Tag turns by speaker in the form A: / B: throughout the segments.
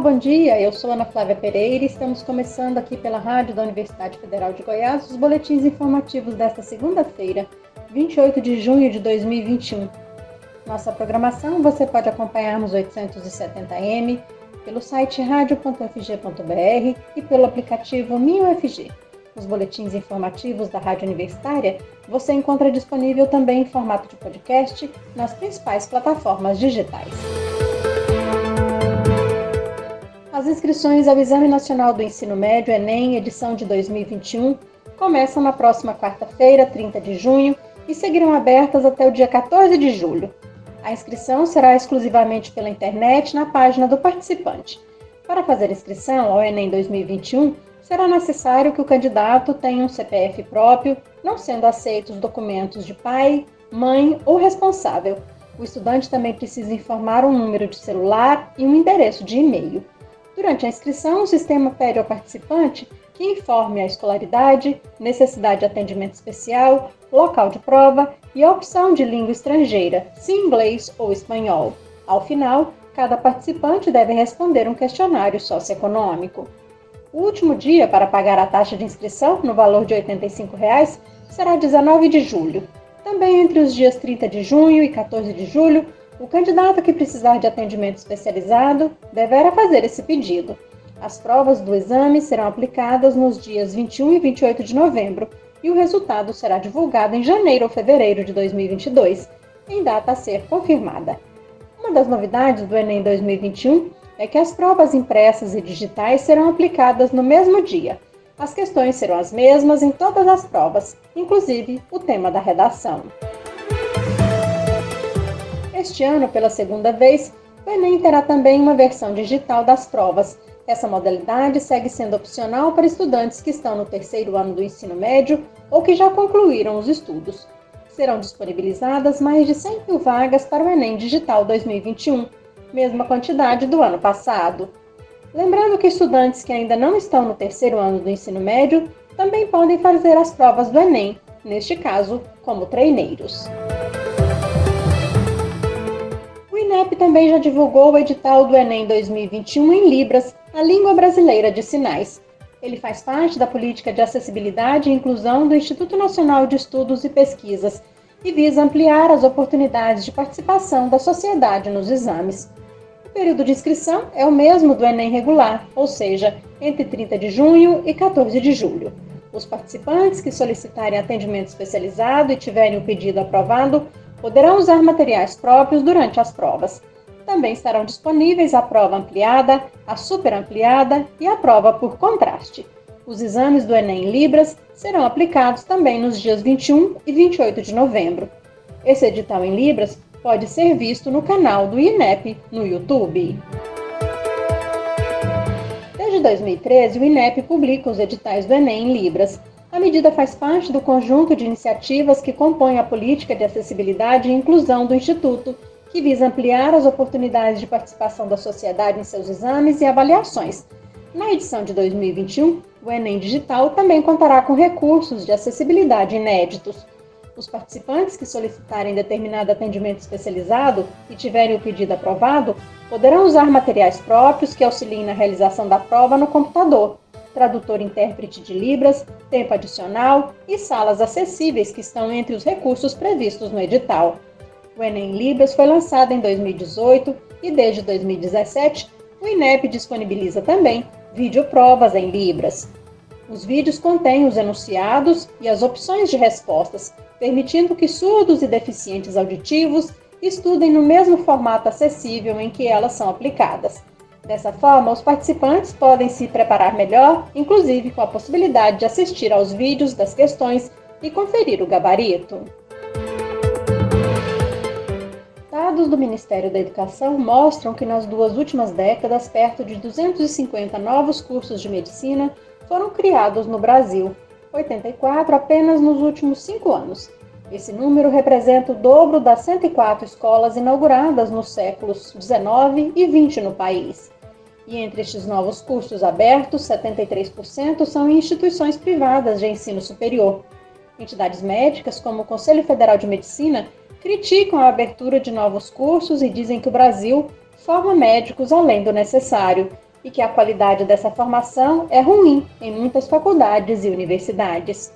A: bom dia. Eu sou Ana Flávia Pereira e estamos começando aqui pela Rádio da Universidade Federal de Goiás os boletins informativos desta segunda-feira, 28 de junho de 2021. Nossa programação você pode acompanhar nos 870m, pelo site radio.fg.br e pelo aplicativo MinUFG. Os boletins informativos da Rádio Universitária você encontra disponível também em formato de podcast nas principais plataformas digitais. As inscrições ao Exame Nacional do Ensino Médio Enem, edição de 2021, começam na próxima quarta-feira, 30 de junho, e seguirão abertas até o dia 14 de julho. A inscrição será exclusivamente pela internet na página do participante. Para fazer inscrição ao Enem 2021, será necessário que o candidato tenha um CPF próprio, não sendo aceitos documentos de pai, mãe ou responsável. O estudante também precisa informar um número de celular e um endereço de e-mail. Durante a inscrição, o sistema pede ao participante que informe a escolaridade, necessidade de atendimento especial, local de prova e a opção de língua estrangeira, se inglês ou espanhol. Ao final, cada participante deve responder um questionário socioeconômico. O último dia para pagar a taxa de inscrição, no valor de 85 reais, será 19 de julho. Também entre os dias 30 de junho e 14 de julho, o candidato que precisar de atendimento especializado deverá fazer esse pedido. As provas do exame serão aplicadas nos dias 21 e 28 de novembro e o resultado será divulgado em janeiro ou fevereiro de 2022, em data a ser confirmada. Uma das novidades do Enem 2021 é que as provas impressas e digitais serão aplicadas no mesmo dia. As questões serão as mesmas em todas as provas, inclusive o tema da redação. Este ano, pela segunda vez, o Enem terá também uma versão digital das provas. Essa modalidade segue sendo opcional para estudantes que estão no terceiro ano do ensino médio ou que já concluíram os estudos. Serão disponibilizadas mais de 100 mil vagas para o Enem Digital 2021, mesma quantidade do ano passado. Lembrando que estudantes que ainda não estão no terceiro ano do ensino médio também podem fazer as provas do Enem, neste caso, como treineiros. INEP também já divulgou o edital do Enem 2021 em Libras, a língua brasileira de sinais. Ele faz parte da política de acessibilidade e inclusão do Instituto Nacional de Estudos e Pesquisas e visa ampliar as oportunidades de participação da sociedade nos exames. O período de inscrição é o mesmo do Enem regular, ou seja, entre 30 de junho e 14 de julho. Os participantes que solicitarem atendimento especializado e tiverem o pedido aprovado poderão usar materiais próprios durante as provas. Também estarão disponíveis a prova ampliada, a super ampliada e a prova por contraste. Os exames do Enem Libras serão aplicados também nos dias 21 e 28 de novembro. Esse edital em Libras pode ser visto no canal do INEP no YouTube. Desde 2013, o INEP publica os editais do Enem em Libras. A medida faz parte do conjunto de iniciativas que compõem a política de acessibilidade e inclusão do Instituto, que visa ampliar as oportunidades de participação da sociedade em seus exames e avaliações. Na edição de 2021, o Enem Digital também contará com recursos de acessibilidade inéditos. Os participantes que solicitarem determinado atendimento especializado e tiverem o pedido aprovado poderão usar materiais próprios que auxiliem na realização da prova no computador, tradutor-intérprete de Libras, tempo adicional e salas acessíveis que estão entre os recursos previstos no edital. O Enem Libras foi lançado em 2018 e desde 2017 o INEP disponibiliza também videoprovas em Libras. Os vídeos contêm os enunciados e as opções de respostas, permitindo que surdos e deficientes auditivos estudem no mesmo formato acessível em que elas são aplicadas. Dessa forma, os participantes podem se preparar melhor, inclusive com a possibilidade de assistir aos vídeos das questões e conferir o gabarito. Dados do Ministério da Educação mostram que nas duas últimas décadas, perto de 250 novos cursos de medicina foram criados no Brasil, 84 apenas nos últimos cinco anos. Esse número representa o dobro das 104 escolas inauguradas nos séculos 19 e 20 no país. E entre estes novos cursos abertos, 73% são instituições privadas de ensino superior. Entidades médicas, como o Conselho Federal de Medicina, criticam a abertura de novos cursos e dizem que o Brasil forma médicos além do necessário. e que a qualidade dessa formação é ruim em muitas faculdades e universidades.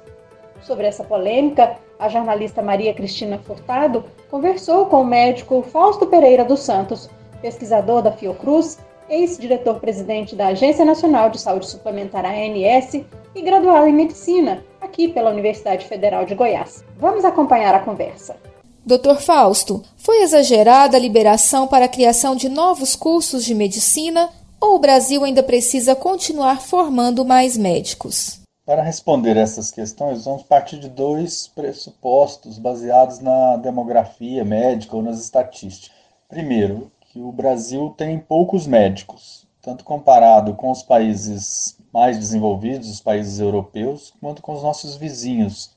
A: Sobre essa polêmica, a jornalista Maria Cristina Furtado conversou com o médico Fausto Pereira dos Santos, pesquisador da Fiocruz, ex-diretor-presidente da Agência Nacional de Saúde Suplementar ANS e graduado em medicina aqui pela Universidade Federal de Goiás. Vamos acompanhar a conversa.
B: Dr. Fausto, foi exagerada a liberação para a criação de novos cursos de medicina ou o Brasil ainda precisa continuar formando mais médicos?
C: Para responder essas questões, vamos partir de dois pressupostos baseados na demografia médica ou nas estatísticas. Primeiro, que o Brasil tem poucos médicos, tanto comparado com os países mais desenvolvidos, os países europeus, quanto com os nossos vizinhos,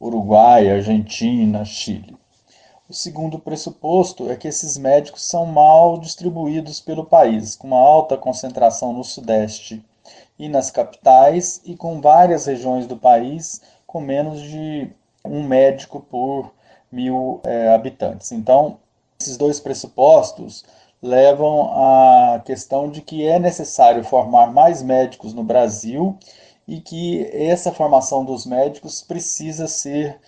C: Uruguai, Argentina, Chile. O segundo pressuposto é que esses médicos são mal distribuídos pelo país, com uma alta concentração no Sudeste e nas capitais, e com várias regiões do país com menos de um médico por mil é, habitantes. Então, esses dois pressupostos levam à questão de que é necessário formar mais médicos no Brasil e que essa formação dos médicos precisa ser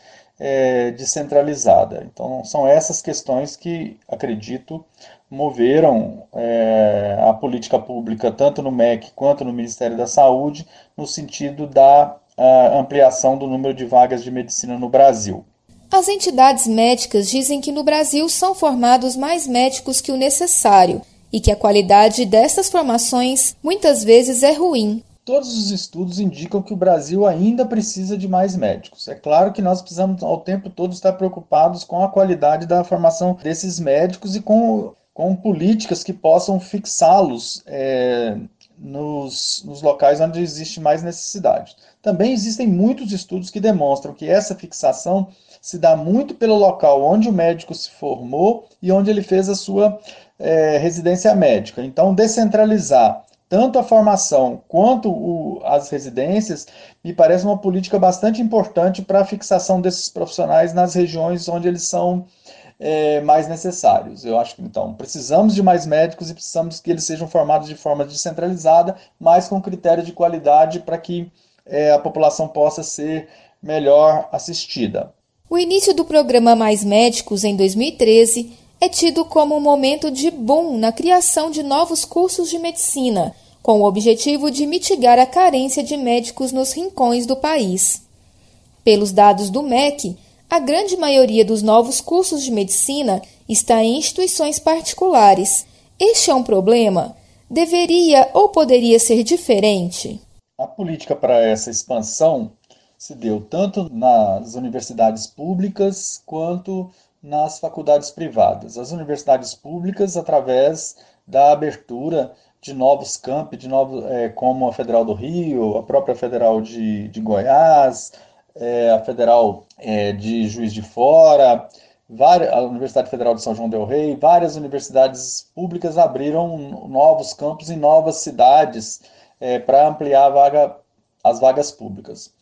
C: é, descentralizada. Então, são essas questões que, acredito, moveram é, a política pública, tanto no MEC quanto no Ministério da Saúde, no sentido da ampliação do número de vagas de medicina no Brasil.
B: As entidades médicas dizem que no Brasil são formados mais médicos que o necessário e que a qualidade dessas formações muitas vezes é ruim.
C: Todos os estudos indicam que o Brasil ainda precisa de mais médicos. É claro que nós precisamos ao tempo todo estar preocupados com a qualidade da formação desses médicos e com com políticas que possam fixá-los é, nos, nos locais onde existe mais necessidade. Também existem muitos estudos que demonstram que essa fixação se dá muito pelo local onde o médico se formou e onde ele fez a sua é, residência médica. Então, descentralizar tanto a formação quanto o, as residências me parece uma política bastante importante para a fixação desses profissionais nas regiões onde eles são é, mais necessários. Eu acho que então precisamos de mais médicos e precisamos que eles sejam formados de forma descentralizada, mas com critério de qualidade para que é, a população possa ser melhor assistida.
B: O início do programa Mais Médicos em 2013 é tido como um momento de boom na criação de novos cursos de medicina, com o objetivo de mitigar a carência de médicos nos rincões do país. Pelos dados do MEC, a grande maioria dos novos cursos de medicina está em instituições particulares. Este é um problema? Deveria ou poderia ser diferente?
C: A política para essa expansão se deu tanto nas universidades públicas quanto nas faculdades privadas. As universidades públicas, através da abertura de novos campi, de novos, é, como a Federal do Rio, a própria Federal de, de Goiás, é, a Federal é, de Juiz de Fora, várias, a Universidade Federal de São João del Rei, várias universidades públicas abriram novos campos em novas cidades é, para ampliar vaga, as vagas públicas.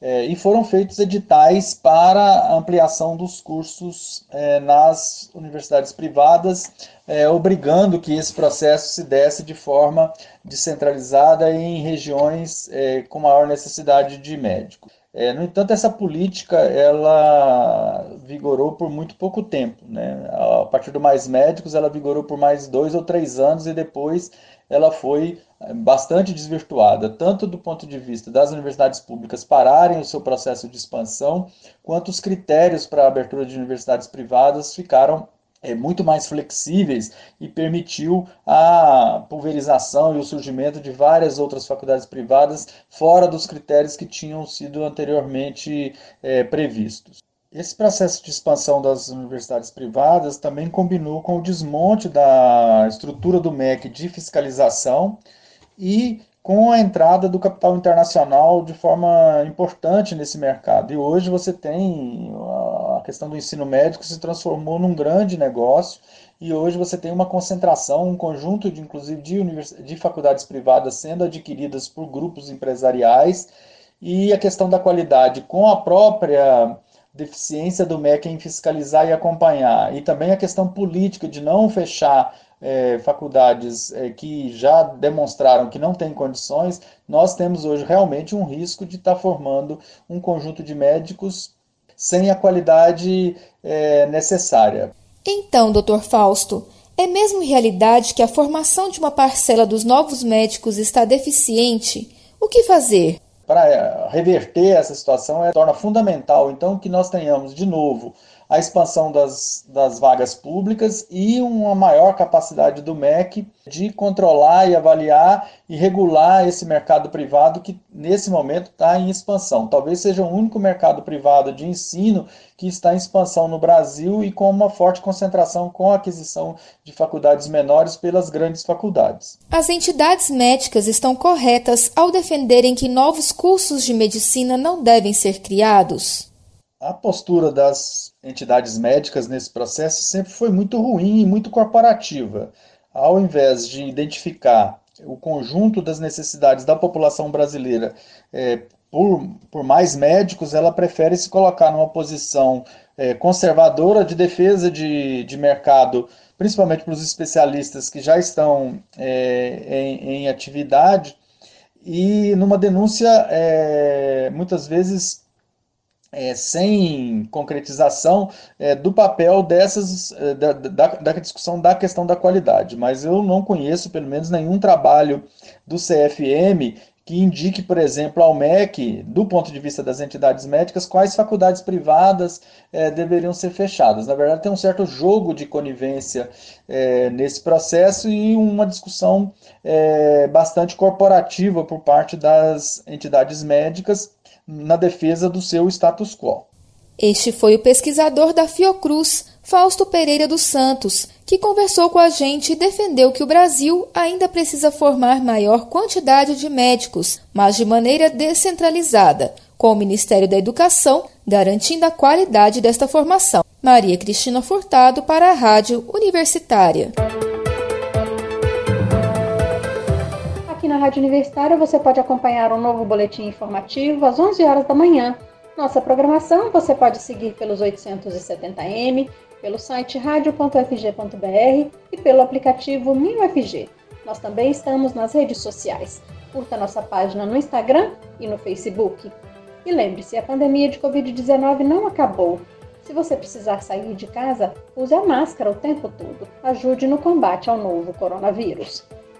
C: É, e foram feitos editais para ampliação dos cursos é, nas universidades privadas, é, obrigando que esse processo se desse de forma descentralizada em regiões é, com maior necessidade de médicos. É, no entanto, essa política ela vigorou por muito pouco tempo. Né? A partir do Mais Médicos, ela vigorou por mais dois ou três anos e depois ela foi é, bastante desvirtuada, tanto do ponto de vista das universidades públicas pararem o seu processo de expansão, quanto os critérios para a abertura de universidades privadas ficaram é, muito mais flexíveis e permitiu a pulverização e o surgimento de várias outras faculdades privadas fora dos critérios que tinham sido anteriormente é, previstos. Esse processo de expansão das universidades privadas também combinou com o desmonte da estrutura do MEC de fiscalização e com a entrada do capital internacional de forma importante nesse mercado. E hoje você tem questão do ensino médico se transformou num grande negócio e hoje você tem uma concentração, um conjunto de inclusive de, de faculdades privadas sendo adquiridas por grupos empresariais e a questão da qualidade com a própria deficiência do MEC em fiscalizar e acompanhar, e também a questão política de não fechar é, faculdades é, que já demonstraram que não têm condições, nós temos hoje realmente um risco de estar tá formando um conjunto de médicos sem a qualidade é, necessária.
B: Então, doutor Fausto, é mesmo realidade que a formação de uma parcela dos novos médicos está deficiente? O que fazer?
C: Para é, reverter essa situação, é, torna fundamental, então, que nós tenhamos, de novo, a expansão das, das vagas públicas e uma maior capacidade do MEC de controlar e avaliar e regular esse mercado privado que nesse momento está em expansão. Talvez seja o único mercado privado de ensino que está em expansão no Brasil e com uma forte concentração com a aquisição de faculdades menores pelas grandes faculdades.
B: As entidades médicas estão corretas ao defenderem que novos cursos de medicina não devem ser criados?
C: A postura das entidades médicas nesse processo sempre foi muito ruim e muito corporativa. Ao invés de identificar o conjunto das necessidades da população brasileira é, por, por mais médicos, ela prefere se colocar numa posição é, conservadora de defesa de, de mercado, principalmente para os especialistas que já estão é, em, em, atividade, e numa denúncia é, muitas vezes é, sem concretização é, do papel dessas é, da, da, da, discussão da questão da qualidade. Mas eu não conheço, pelo menos, nenhum trabalho do CFM que indique, por exemplo, ao MEC, do ponto de vista das entidades médicas, quais faculdades privadas é, deveriam ser fechadas. Na verdade, tem um certo jogo de conivência é, nesse processo e uma discussão é, bastante corporativa por parte das entidades médicas na defesa do seu status quo.
B: Este foi o pesquisador da Fiocruz, Fausto Pereira dos Santos, que conversou com a gente e defendeu que o Brasil ainda precisa formar maior quantidade de médicos, mas de maneira descentralizada, com o Ministério da Educação garantindo a qualidade desta formação. Maria Cristina Furtado para a Rádio Universitária.
A: Na Rádio Universitária você pode acompanhar um novo boletim informativo às 11 horas da manhã. Nossa programação você pode seguir pelos 870m, pelo site radio.fg.br e pelo aplicativo MinUFG. Nós também estamos nas redes sociais. Curta nossa página no Instagram e no Facebook. E lembre-se, a pandemia de Covid-19 não acabou. Se você precisar sair de casa, use a máscara o tempo todo. Ajude no combate ao novo coronavírus.